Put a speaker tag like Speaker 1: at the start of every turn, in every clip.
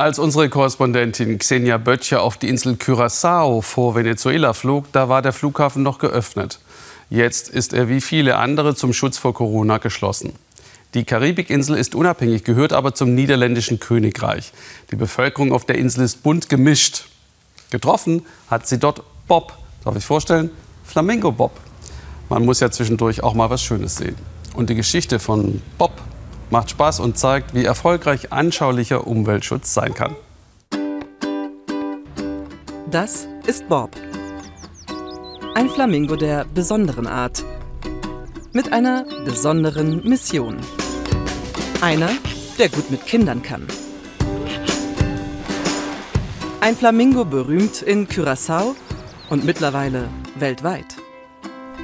Speaker 1: Als unsere Korrespondentin Xenia Böttcher auf die Insel Curaçao vor Venezuela flog, da war der Flughafen noch geöffnet. Jetzt ist er wie viele andere zum Schutz vor Corona geschlossen. Die Karibikinsel ist unabhängig, gehört aber zum niederländischen Königreich. Die Bevölkerung auf der Insel ist bunt gemischt. Getroffen hat sie dort Bob. Darf ich vorstellen? Flamingo Bob. Man muss ja zwischendurch auch mal was Schönes sehen. Und die Geschichte von Bob macht Spaß und zeigt, wie erfolgreich anschaulicher Umweltschutz sein kann.
Speaker 2: Das ist Bob. Ein Flamingo der besonderen Art. Mit einer besonderen Mission. Einer, der gut mit Kindern kann. Ein Flamingo berühmt in Curaçao und mittlerweile weltweit.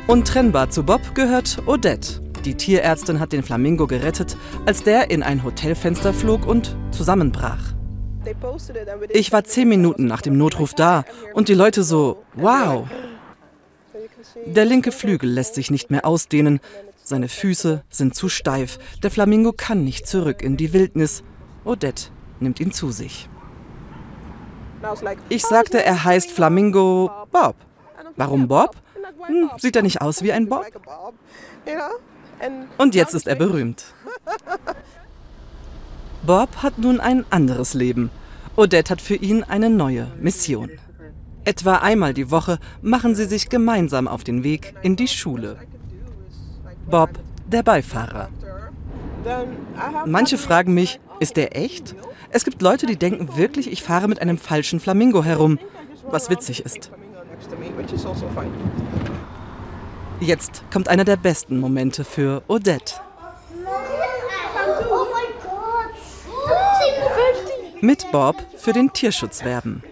Speaker 2: Untrennbar zu Bob gehört Odette, die Tierärztin hat den Flamingo gerettet, als der in ein Hotelfenster flog und zusammenbrach. Ich war zehn Minuten nach dem Notruf da und die Leute so, wow. Der linke Flügel lässt sich nicht mehr ausdehnen, seine Füße sind zu steif, der Flamingo kann nicht zurück in die Wildnis. Odette nimmt ihn zu sich. Ich sagte, er heißt Flamingo Bob. Warum Bob? Hm, sieht er nicht aus wie ein Bob? Und jetzt ist er berühmt. Bob hat nun ein anderes Leben. Odette hat für ihn eine neue Mission. Etwa einmal die Woche machen sie sich gemeinsam auf den Weg in die Schule. Bob, der Beifahrer. Manche fragen mich, ist der echt? Es gibt Leute, die denken wirklich, ich fahre mit einem falschen Flamingo herum, was witzig ist. Jetzt kommt einer der besten Momente für Odette. Mit Bob für den Tierschutz werben.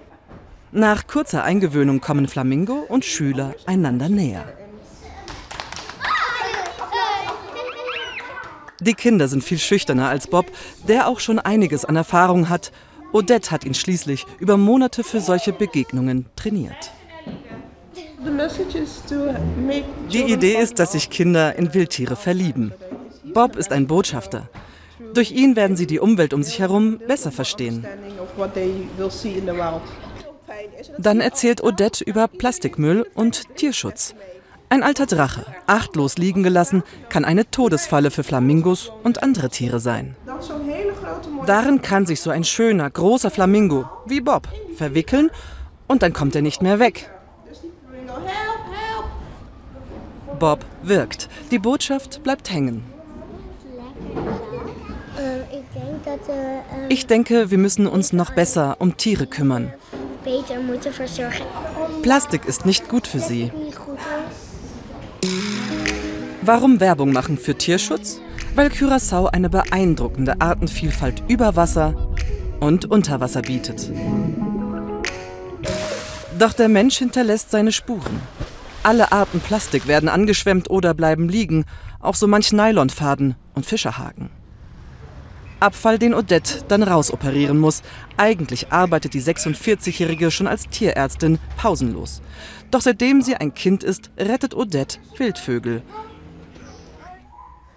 Speaker 2: Nach kurzer Eingewöhnung kommen Flamingo und Schüler einander näher. Die Kinder sind viel schüchterner als Bob, der auch schon einiges an Erfahrung hat. Odette hat ihn schließlich über Monate für solche Begegnungen trainiert. Die Idee ist, dass sich Kinder in Wildtiere verlieben. Bob ist ein Botschafter. Durch ihn werden sie die Umwelt um sich herum besser verstehen. Dann erzählt Odette über Plastikmüll und Tierschutz. Ein alter Drache, achtlos liegen gelassen, kann eine Todesfalle für Flamingos und andere Tiere sein. Darin kann sich so ein schöner, großer Flamingo, wie Bob, verwickeln und dann kommt er nicht mehr weg. Bob wirkt. Die Botschaft bleibt hängen. Ich denke, wir müssen uns noch besser um Tiere kümmern. Plastik ist nicht gut für sie. Warum Werbung machen für Tierschutz? Weil Curaçao eine beeindruckende Artenvielfalt über Wasser und unter Wasser bietet. Doch der Mensch hinterlässt seine Spuren. Alle Arten Plastik werden angeschwemmt oder bleiben liegen, auch so manch Nylonfaden und Fischerhaken. Abfall, den Odette dann rausoperieren muss. Eigentlich arbeitet die 46-Jährige schon als Tierärztin pausenlos. Doch seitdem sie ein Kind ist, rettet Odette Wildvögel.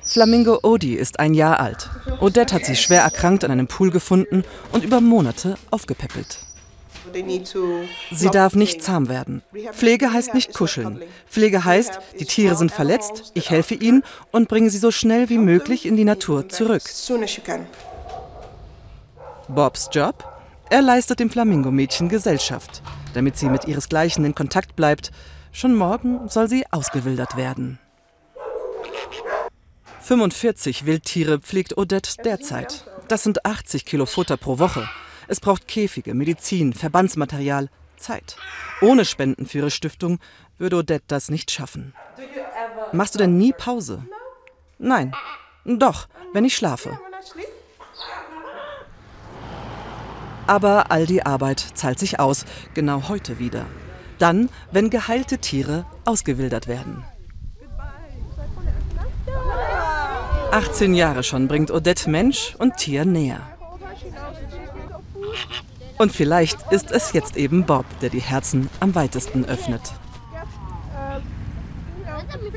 Speaker 2: Flamingo Odi ist ein Jahr alt. Odette hat sie schwer erkrankt an einem Pool gefunden und über Monate aufgepäppelt. Sie darf nicht zahm werden. Pflege heißt nicht kuscheln. Pflege heißt, die Tiere sind verletzt, ich helfe ihnen und bringe sie so schnell wie möglich in die Natur zurück. Bobs Job? Er leistet dem Flamingo-Mädchen Gesellschaft, damit sie mit ihresgleichen in Kontakt bleibt. Schon morgen soll sie ausgewildert werden. 45 Wildtiere pflegt Odette derzeit. Das sind 80 Kilo Futter pro Woche. Es braucht Käfige, Medizin, Verbandsmaterial, Zeit. Ohne Spenden für ihre Stiftung würde Odette das nicht schaffen. Machst du denn nie Pause? Nein. Doch, wenn ich schlafe. Aber all die Arbeit zahlt sich aus, genau heute wieder. Dann, wenn geheilte Tiere ausgewildert werden. 18 Jahre schon bringt Odette Mensch und Tier näher. Und vielleicht ist es jetzt eben Bob, der die Herzen am weitesten öffnet.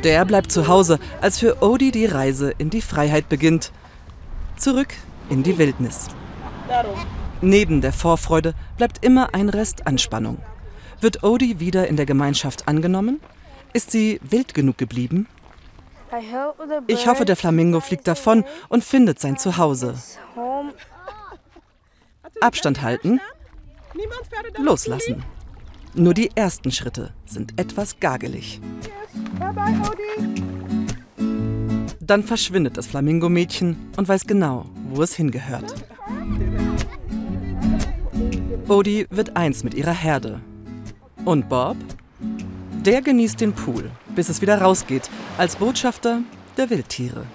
Speaker 2: Der bleibt zu Hause, als für Odie die Reise in die Freiheit beginnt. Zurück in die Wildnis. Neben der Vorfreude bleibt immer ein Rest Anspannung. Wird Odie wieder in der Gemeinschaft angenommen? Ist sie wild genug geblieben? Ich hoffe, der Flamingo fliegt davon und findet sein Zuhause. Abstand halten, loslassen. Nur die ersten Schritte sind etwas gagelig. Dann verschwindet das Flamingo-Mädchen und weiß genau, wo es hingehört. Odie wird eins mit ihrer Herde. Und Bob? Der genießt den Pool, bis es wieder rausgeht, als Botschafter der Wildtiere.